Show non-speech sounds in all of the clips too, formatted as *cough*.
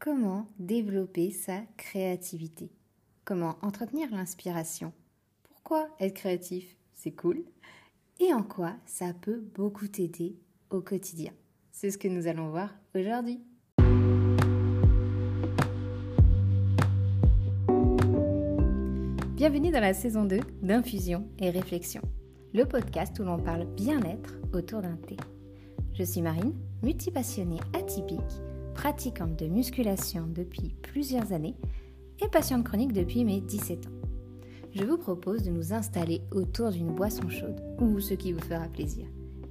comment développer sa créativité Comment entretenir l'inspiration Pourquoi être créatif C'est cool. Et en quoi ça peut beaucoup t'aider au quotidien C'est ce que nous allons voir aujourd'hui. Bienvenue dans la saison 2 d'Infusion et Réflexion, le podcast où l'on parle bien-être autour d'un thé. Je suis Marine, multipassionnée atypique pratiquante de musculation depuis plusieurs années et patiente chronique depuis mes 17 ans. Je vous propose de nous installer autour d'une boisson chaude ou ce qui vous fera plaisir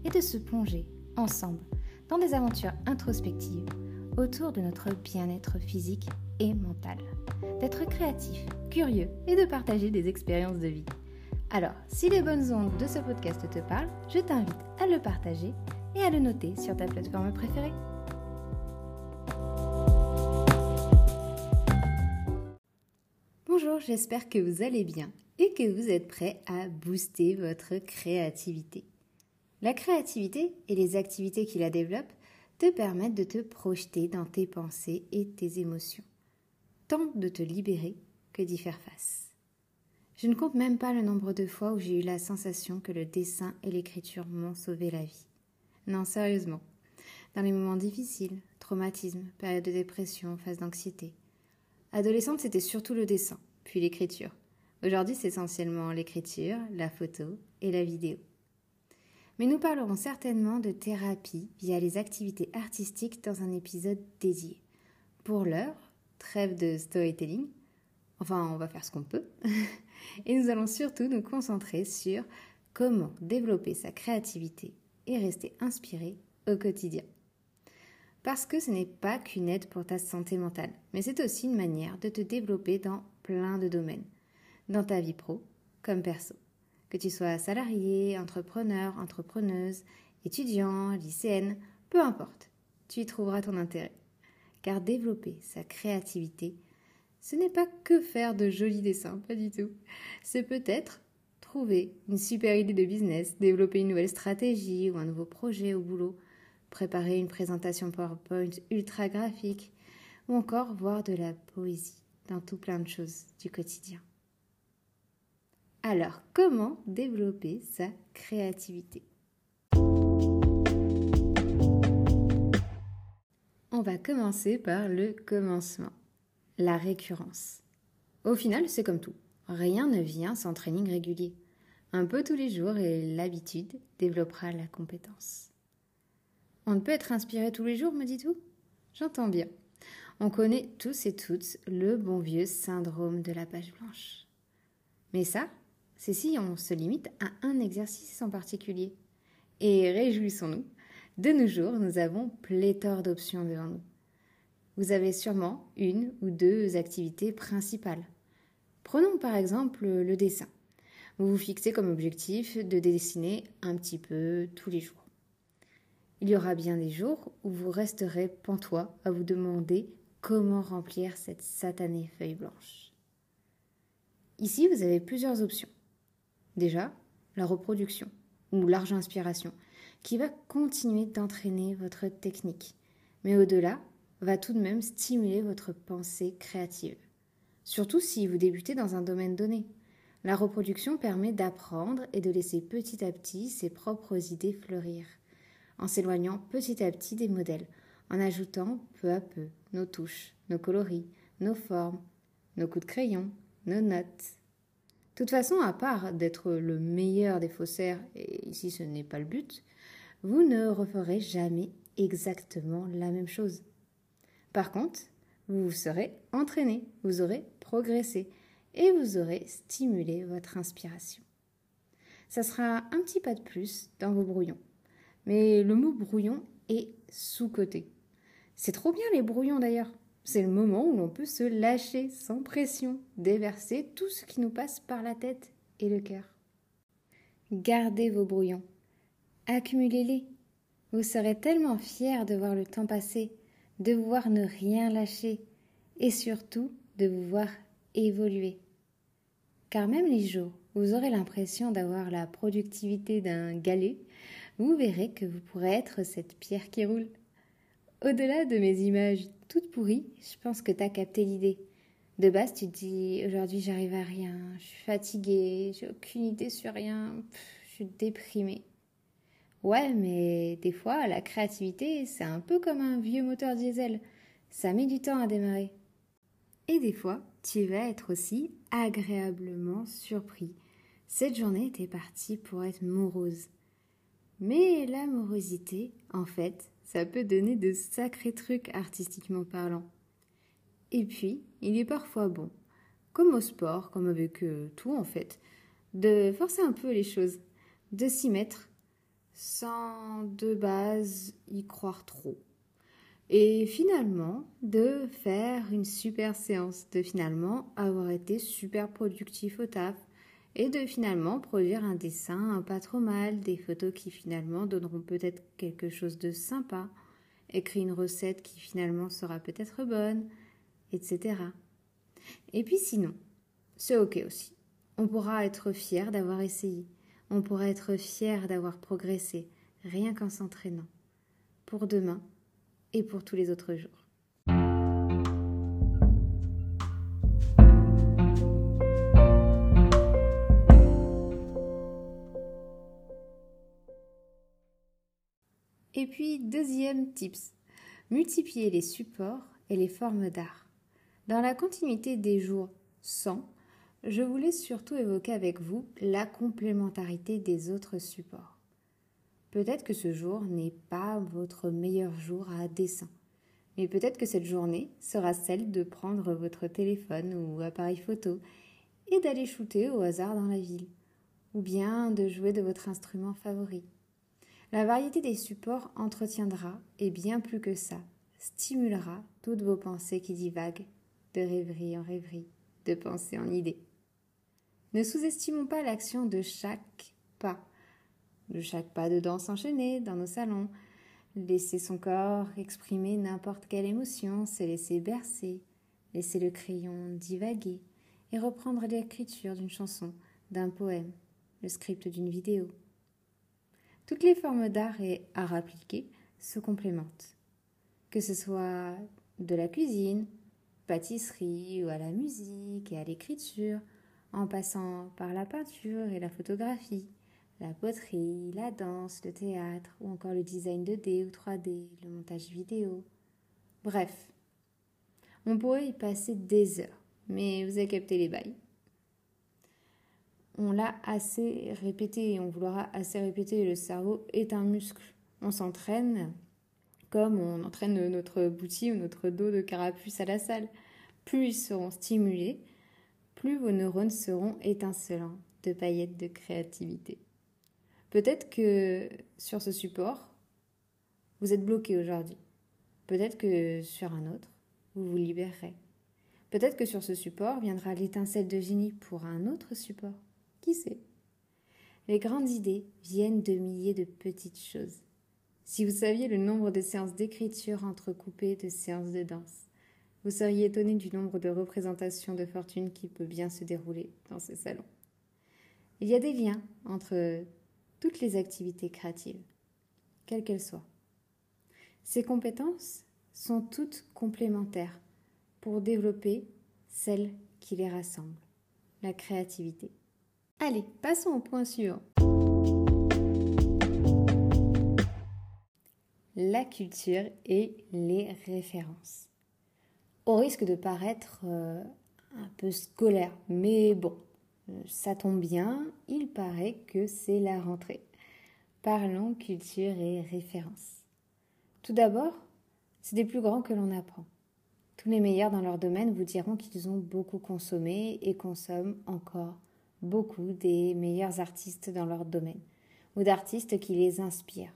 et de se plonger ensemble dans des aventures introspectives autour de notre bien-être physique et mental, d'être créatif, curieux et de partager des expériences de vie. Alors, si les bonnes ondes de ce podcast te parlent, je t'invite à le partager et à le noter sur ta plateforme préférée. J'espère que vous allez bien et que vous êtes prêts à booster votre créativité. La créativité et les activités qui la développent te permettent de te projeter dans tes pensées et tes émotions, tant de te libérer que d'y faire face. Je ne compte même pas le nombre de fois où j'ai eu la sensation que le dessin et l'écriture m'ont sauvé la vie. Non, sérieusement. Dans les moments difficiles, traumatisme, période de dépression, phase d'anxiété. Adolescente, c'était surtout le dessin puis l'écriture. Aujourd'hui, c'est essentiellement l'écriture, la photo et la vidéo. Mais nous parlerons certainement de thérapie via les activités artistiques dans un épisode dédié. Pour l'heure, trêve de storytelling. Enfin, on va faire ce qu'on peut. *laughs* et nous allons surtout nous concentrer sur comment développer sa créativité et rester inspiré au quotidien. Parce que ce n'est pas qu'une aide pour ta santé mentale, mais c'est aussi une manière de te développer dans plein de domaines, dans ta vie pro comme perso. Que tu sois salarié, entrepreneur, entrepreneuse, étudiant, lycéenne, peu importe, tu y trouveras ton intérêt. Car développer sa créativité, ce n'est pas que faire de jolis dessins, pas du tout. C'est peut-être trouver une super idée de business, développer une nouvelle stratégie ou un nouveau projet au boulot, préparer une présentation PowerPoint ultra graphique, ou encore voir de la poésie tout plein de choses du quotidien. Alors, comment développer sa créativité? On va commencer par le commencement, la récurrence. Au final, c'est comme tout. Rien ne vient sans training régulier. Un peu tous les jours et l'habitude développera la compétence. On ne peut être inspiré tous les jours, me dis-tu J'entends bien. On connaît tous et toutes le bon vieux syndrome de la page blanche. Mais ça, c'est si on se limite à un exercice en particulier. Et réjouissons-nous, de nos jours, nous avons pléthore d'options devant nous. Vous avez sûrement une ou deux activités principales. Prenons par exemple le dessin. Vous vous fixez comme objectif de dessiner un petit peu tous les jours. Il y aura bien des jours où vous resterez pantois à vous demander comment remplir cette satanée feuille blanche. Ici, vous avez plusieurs options. Déjà, la reproduction ou large inspiration, qui va continuer d'entraîner votre technique, mais au-delà, va tout de même stimuler votre pensée créative. Surtout si vous débutez dans un domaine donné. La reproduction permet d'apprendre et de laisser petit à petit ses propres idées fleurir en s'éloignant petit à petit des modèles, en ajoutant peu à peu nos touches, nos coloris, nos formes, nos coups de crayon, nos notes. De toute façon, à part d'être le meilleur des faussaires, et ici ce n'est pas le but, vous ne referez jamais exactement la même chose. Par contre, vous serez entraîné, vous aurez progressé et vous aurez stimulé votre inspiration. Ça sera un petit pas de plus dans vos brouillons. Mais le mot brouillon est sous-coté. C'est trop bien les brouillons d'ailleurs. C'est le moment où l'on peut se lâcher sans pression, déverser tout ce qui nous passe par la tête et le cœur. Gardez vos brouillons. Accumulez-les. Vous serez tellement fiers de voir le temps passer, de voir ne rien lâcher et surtout de vous voir évoluer. Car même les jours où vous aurez l'impression d'avoir la productivité d'un galet, vous verrez que vous pourrez être cette pierre qui roule. Au-delà de mes images toute pourrie, je pense que t'as capté l'idée. De base, tu te dis aujourd'hui j'arrive à rien, je suis fatiguée, j'ai aucune idée sur rien, je suis déprimée. Ouais, mais des fois, la créativité, c'est un peu comme un vieux moteur diesel. Ça met du temps à démarrer. Et des fois, tu vas être aussi agréablement surpris. Cette journée était partie pour être morose. Mais la morosité, en fait, ça peut donner de sacrés trucs artistiquement parlant. Et puis, il est parfois bon, comme au sport, comme avec euh, tout en fait, de forcer un peu les choses, de s'y mettre sans de base y croire trop. Et finalement, de faire une super séance, de finalement avoir été super productif au taf, et de finalement produire un dessin pas trop mal, des photos qui finalement donneront peut-être quelque chose de sympa, écrire une recette qui finalement sera peut-être bonne, etc. Et puis sinon, c'est ok aussi. On pourra être fier d'avoir essayé, on pourra être fier d'avoir progressé, rien qu'en s'entraînant, pour demain et pour tous les autres jours. Et puis, deuxième tips, multiplier les supports et les formes d'art. Dans la continuité des jours 100, je voulais surtout évoquer avec vous la complémentarité des autres supports. Peut-être que ce jour n'est pas votre meilleur jour à dessin, mais peut-être que cette journée sera celle de prendre votre téléphone ou appareil photo et d'aller shooter au hasard dans la ville, ou bien de jouer de votre instrument favori. La variété des supports entretiendra, et bien plus que ça, stimulera toutes vos pensées qui divaguent, de rêverie en rêverie, de pensée en idée. Ne sous-estimons pas l'action de chaque pas, de chaque pas de danse enchaînée dans nos salons. Laisser son corps exprimer n'importe quelle émotion, se laisser bercer, laisser le crayon divaguer et reprendre l'écriture d'une chanson, d'un poème, le script d'une vidéo. Toutes les formes d'art et art appliqué se complémentent. Que ce soit de la cuisine, pâtisserie ou à la musique et à l'écriture, en passant par la peinture et la photographie, la poterie, la danse, le théâtre ou encore le design 2D ou 3D, le montage vidéo. Bref, on pourrait y passer des heures, mais vous avez capté les bails on l'a assez répété et on voudra assez répéter. Le cerveau est un muscle. On s'entraîne comme on entraîne notre bouti ou notre dos de carapuce à la salle. Plus ils seront stimulés, plus vos neurones seront étincelants de paillettes de créativité. Peut-être que sur ce support, vous êtes bloqué aujourd'hui. Peut-être que sur un autre, vous vous libérerez. Peut-être que sur ce support viendra l'étincelle de génie pour un autre support. Qui sait? Les grandes idées viennent de milliers de petites choses. Si vous saviez le nombre de séances d'écriture entrecoupées de séances de danse, vous seriez étonné du nombre de représentations de fortune qui peut bien se dérouler dans ces salons. Il y a des liens entre toutes les activités créatives, quelles qu'elles soient. Ces compétences sont toutes complémentaires pour développer celles qui les rassemblent, la créativité. Allez, passons au point suivant. La culture et les références. Au risque de paraître euh, un peu scolaire, mais bon, euh, ça tombe bien, il paraît que c'est la rentrée. Parlons culture et références. Tout d'abord, c'est des plus grands que l'on apprend. Tous les meilleurs dans leur domaine vous diront qu'ils ont beaucoup consommé et consomment encore beaucoup des meilleurs artistes dans leur domaine, ou d'artistes qui les inspirent,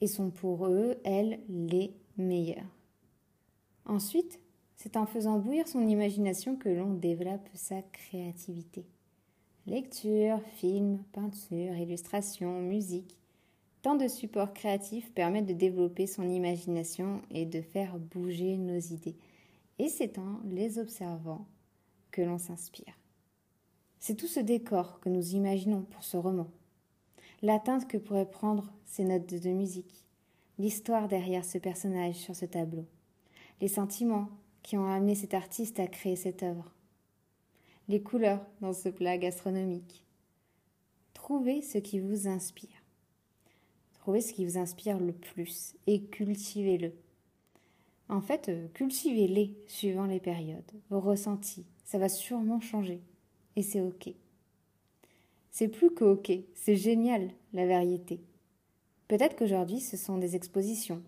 et sont pour eux, elles, les meilleurs. Ensuite, c'est en faisant bouillir son imagination que l'on développe sa créativité. Lecture, film, peinture, illustration, musique, tant de supports créatifs permettent de développer son imagination et de faire bouger nos idées. Et c'est en les observant que l'on s'inspire. C'est tout ce décor que nous imaginons pour ce roman. L'atteinte que pourraient prendre ces notes de musique, l'histoire derrière ce personnage sur ce tableau, les sentiments qui ont amené cet artiste à créer cette œuvre, les couleurs dans ce plat gastronomique. Trouvez ce qui vous inspire. Trouvez ce qui vous inspire le plus et cultivez-le. En fait, euh, cultivez-les suivant les périodes, vos ressentis. Ça va sûrement changer. Et c'est OK. C'est plus que OK, c'est génial, la variété. Peut-être qu'aujourd'hui, ce sont des expositions.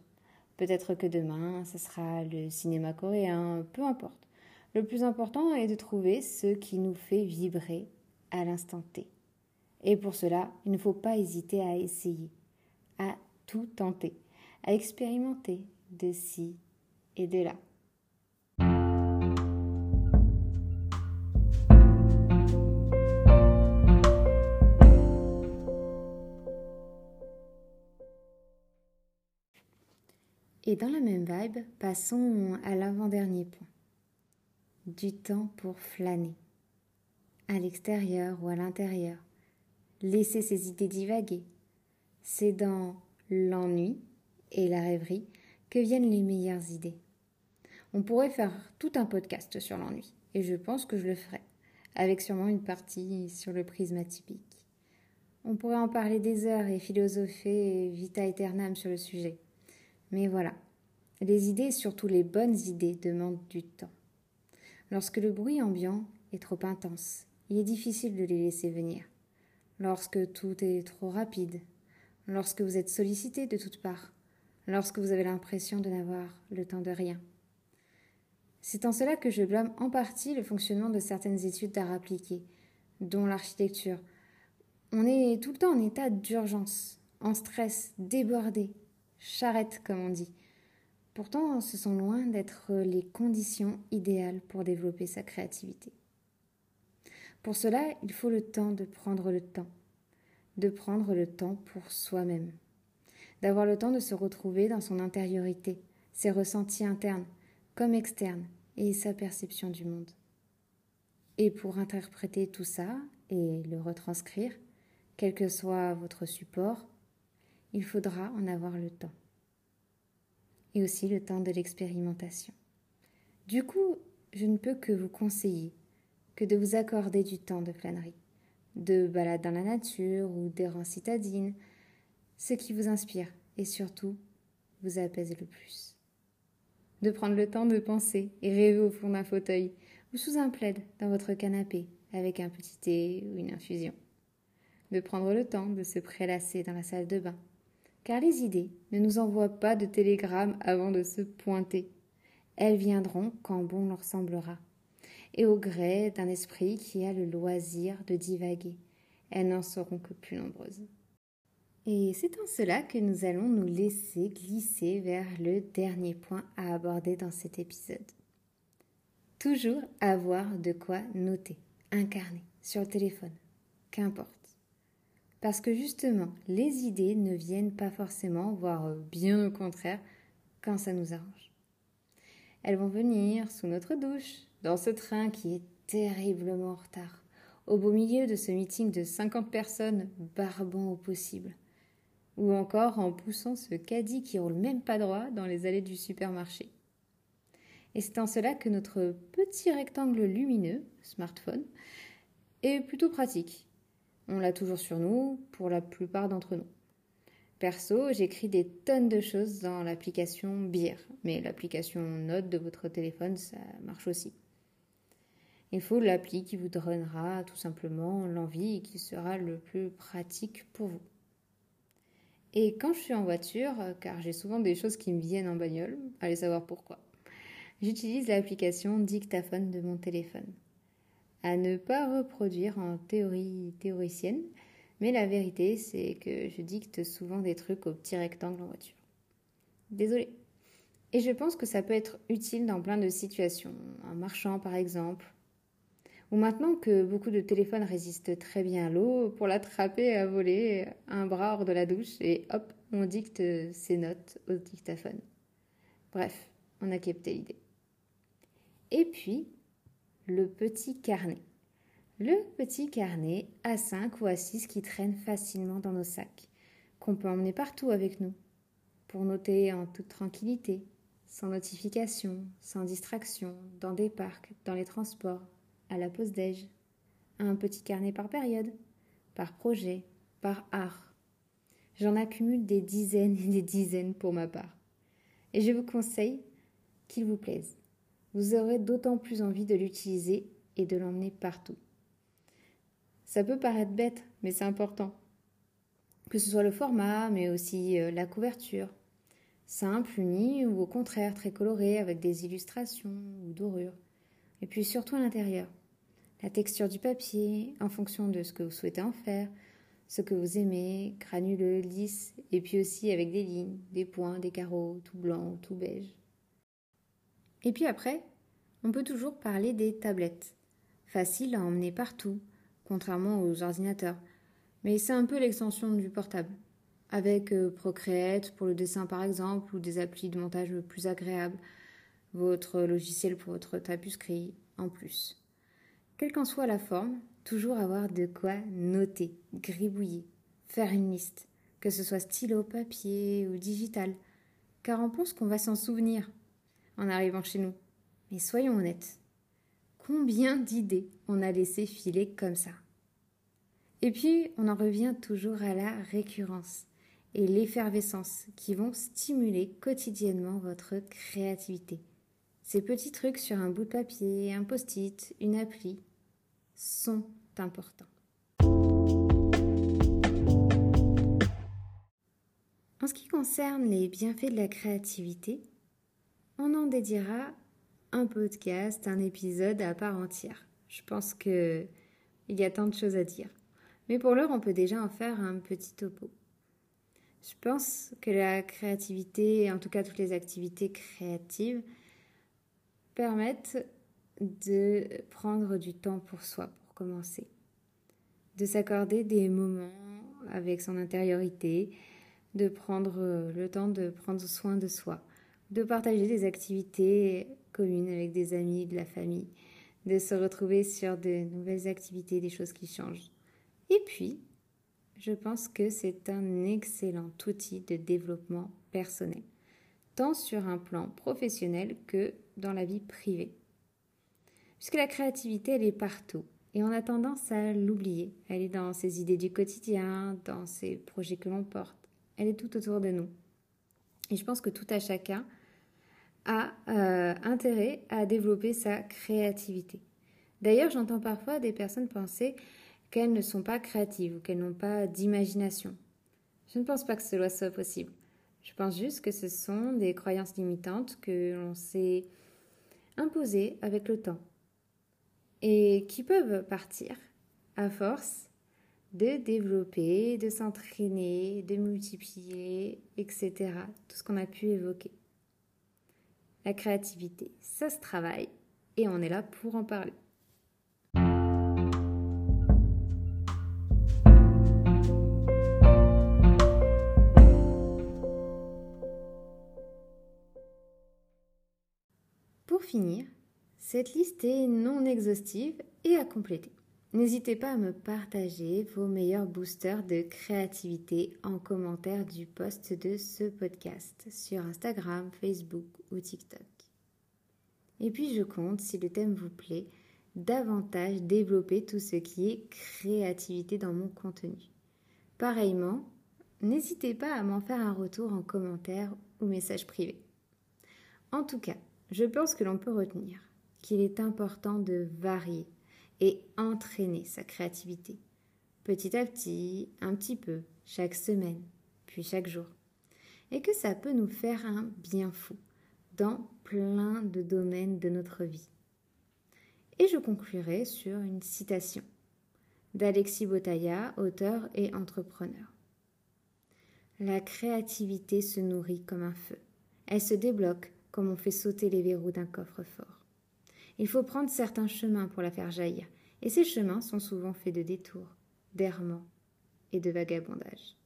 Peut-être que demain, ce sera le cinéma coréen, peu importe. Le plus important est de trouver ce qui nous fait vibrer à l'instant T. Et pour cela, il ne faut pas hésiter à essayer, à tout tenter, à expérimenter de ci et de là. Et dans la même vibe, passons à l'avant-dernier point. Du temps pour flâner. À l'extérieur ou à l'intérieur. Laissez ses idées divaguer. C'est dans l'ennui et la rêverie que viennent les meilleures idées. On pourrait faire tout un podcast sur l'ennui, et je pense que je le ferai, avec sûrement une partie sur le prisme atypique. On pourrait en parler des heures et philosopher vita aeternam sur le sujet. Mais voilà, les idées, surtout les bonnes idées, demandent du temps. Lorsque le bruit ambiant est trop intense, il est difficile de les laisser venir. Lorsque tout est trop rapide, lorsque vous êtes sollicité de toutes parts, lorsque vous avez l'impression de n'avoir le temps de rien. C'est en cela que je blâme en partie le fonctionnement de certaines études d'art appliqué, dont l'architecture. On est tout le temps en état d'urgence, en stress, débordé, charrette comme on dit. Pourtant, ce sont loin d'être les conditions idéales pour développer sa créativité. Pour cela, il faut le temps de prendre le temps, de prendre le temps pour soi-même d'avoir le temps de se retrouver dans son intériorité, ses ressentis internes comme externes et sa perception du monde. Et pour interpréter tout ça et le retranscrire, quel que soit votre support, il faudra en avoir le temps. Et aussi le temps de l'expérimentation. Du coup, je ne peux que vous conseiller que de vous accorder du temps de flânerie, de balade dans la nature ou d'errance citadine, ce qui vous inspire et surtout vous apaise le plus. De prendre le temps de penser et rêver au fond d'un fauteuil ou sous un plaid dans votre canapé avec un petit thé ou une infusion. De prendre le temps de se prélasser dans la salle de bain. Car les idées ne nous envoient pas de télégrammes avant de se pointer. Elles viendront quand bon leur semblera, et au gré d'un esprit qui a le loisir de divaguer. Elles n'en seront que plus nombreuses. Et c'est en cela que nous allons nous laisser glisser vers le dernier point à aborder dans cet épisode. Toujours avoir de quoi noter, incarner, sur le téléphone, qu'importe. Parce que justement, les idées ne viennent pas forcément, voire bien au contraire, quand ça nous arrange. Elles vont venir sous notre douche, dans ce train qui est terriblement en retard, au beau milieu de ce meeting de 50 personnes barbant au possible ou encore en poussant ce caddie qui roule même pas droit dans les allées du supermarché. Et c'est en cela que notre petit rectangle lumineux, smartphone, est plutôt pratique. On l'a toujours sur nous pour la plupart d'entre nous. Perso, j'écris des tonnes de choses dans l'application Beer, mais l'application Note de votre téléphone, ça marche aussi. Il faut l'appli qui vous donnera tout simplement l'envie et qui sera le plus pratique pour vous. Et quand je suis en voiture, car j'ai souvent des choses qui me viennent en bagnole, allez savoir pourquoi, j'utilise l'application dictaphone de mon téléphone. À ne pas reproduire en théorie théoricienne, mais la vérité c'est que je dicte souvent des trucs au petit rectangle en voiture. Désolée. Et je pense que ça peut être utile dans plein de situations, en marchant par exemple, ou maintenant que beaucoup de téléphones résistent très bien à l'eau, pour l'attraper à voler un bras hors de la douche et hop, on dicte ses notes au dictaphone. Bref, on a capté l'idée. Et puis, le petit carnet. Le petit carnet A5 ou A6 qui traîne facilement dans nos sacs, qu'on peut emmener partout avec nous, pour noter en toute tranquillité, sans notification, sans distraction, dans des parcs, dans les transports, à la pause déj. Un petit carnet par période, par projet, par art. J'en accumule des dizaines et des dizaines pour ma part. Et je vous conseille qu'il vous plaise. Vous aurez d'autant plus envie de l'utiliser et de l'emmener partout. Ça peut paraître bête, mais c'est important. Que ce soit le format, mais aussi euh, la couverture. Simple, unie ou au contraire très colorée avec des illustrations ou dorures. Et puis surtout à l'intérieur. La texture du papier, en fonction de ce que vous souhaitez en faire, ce que vous aimez, granuleux, lisse, et puis aussi avec des lignes, des points, des carreaux, tout blanc, tout beige. Et puis après, on peut toujours parler des tablettes. Faciles à emmener partout, contrairement aux ordinateurs. Mais c'est un peu l'extension du portable. Avec euh, Procreate pour le dessin par exemple, ou des applis de montage plus agréables, votre logiciel pour votre tapuscrit en plus. Quelle qu'en soit la forme, toujours avoir de quoi noter, gribouiller, faire une liste, que ce soit stylo, papier ou digital, car on pense qu'on va s'en souvenir en arrivant chez nous. Mais soyons honnêtes, Combien d'idées on a laissé filer comme ça? Et puis, on en revient toujours à la récurrence et l'effervescence qui vont stimuler quotidiennement votre créativité. Ces petits trucs sur un bout de papier, un post-it, une appli sont importants. En ce qui concerne les bienfaits de la créativité, on en dédiera un podcast, un épisode à part entière. Je pense que il y a tant de choses à dire. Mais pour l'heure, on peut déjà en faire un petit topo. Je pense que la créativité, en tout cas toutes les activités créatives, permettent de prendre du temps pour soi, pour commencer. De s'accorder des moments avec son intériorité, de prendre le temps de prendre soin de soi, de partager des activités communes avec des amis, de la famille, de se retrouver sur de nouvelles activités, des choses qui changent. Et puis, je pense que c'est un excellent outil de développement personnel, tant sur un plan professionnel que dans la vie privée. Puisque la créativité, elle est partout. Et on a tendance à l'oublier. Elle est dans ses idées du quotidien, dans ses projets que l'on porte. Elle est tout autour de nous. Et je pense que tout à chacun a euh, intérêt à développer sa créativité. D'ailleurs, j'entends parfois des personnes penser qu'elles ne sont pas créatives ou qu'elles n'ont pas d'imagination. Je ne pense pas que cela soit possible. Je pense juste que ce sont des croyances limitantes que l'on s'est imposées avec le temps et qui peuvent partir à force de développer, de s'entraîner, de multiplier, etc. Tout ce qu'on a pu évoquer. La créativité, ça se travaille et on est là pour en parler. Pour finir, cette liste est non exhaustive et à compléter. N'hésitez pas à me partager vos meilleurs boosters de créativité en commentaire du post de ce podcast sur Instagram, Facebook ou TikTok. Et puis je compte, si le thème vous plaît, davantage développer tout ce qui est créativité dans mon contenu. Pareillement, n'hésitez pas à m'en faire un retour en commentaire ou message privé. En tout cas, je pense que l'on peut retenir qu'il est important de varier et entraîner sa créativité. Petit à petit, un petit peu, chaque semaine, puis chaque jour. Et que ça peut nous faire un bien fou dans plein de domaines de notre vie. Et je conclurai sur une citation d'Alexis Botaya, auteur et entrepreneur. La créativité se nourrit comme un feu. Elle se débloque comme on fait sauter les verrous d'un coffre-fort. Il faut prendre certains chemins pour la faire jaillir, et ces chemins sont souvent faits de détours, d'errements et de vagabondage.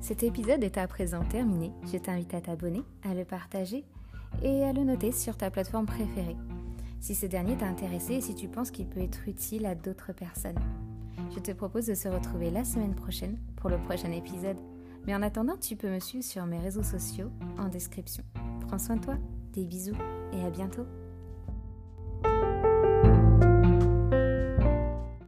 Cet épisode est à présent terminé. Je t'invite à t'abonner, à le partager et à le noter sur ta plateforme préférée. Si ce dernier t'a intéressé et si tu penses qu'il peut être utile à d'autres personnes. Je te propose de se retrouver la semaine prochaine pour le prochain épisode. Mais en attendant, tu peux me suivre sur mes réseaux sociaux en description. Prends soin de toi, des bisous et à bientôt.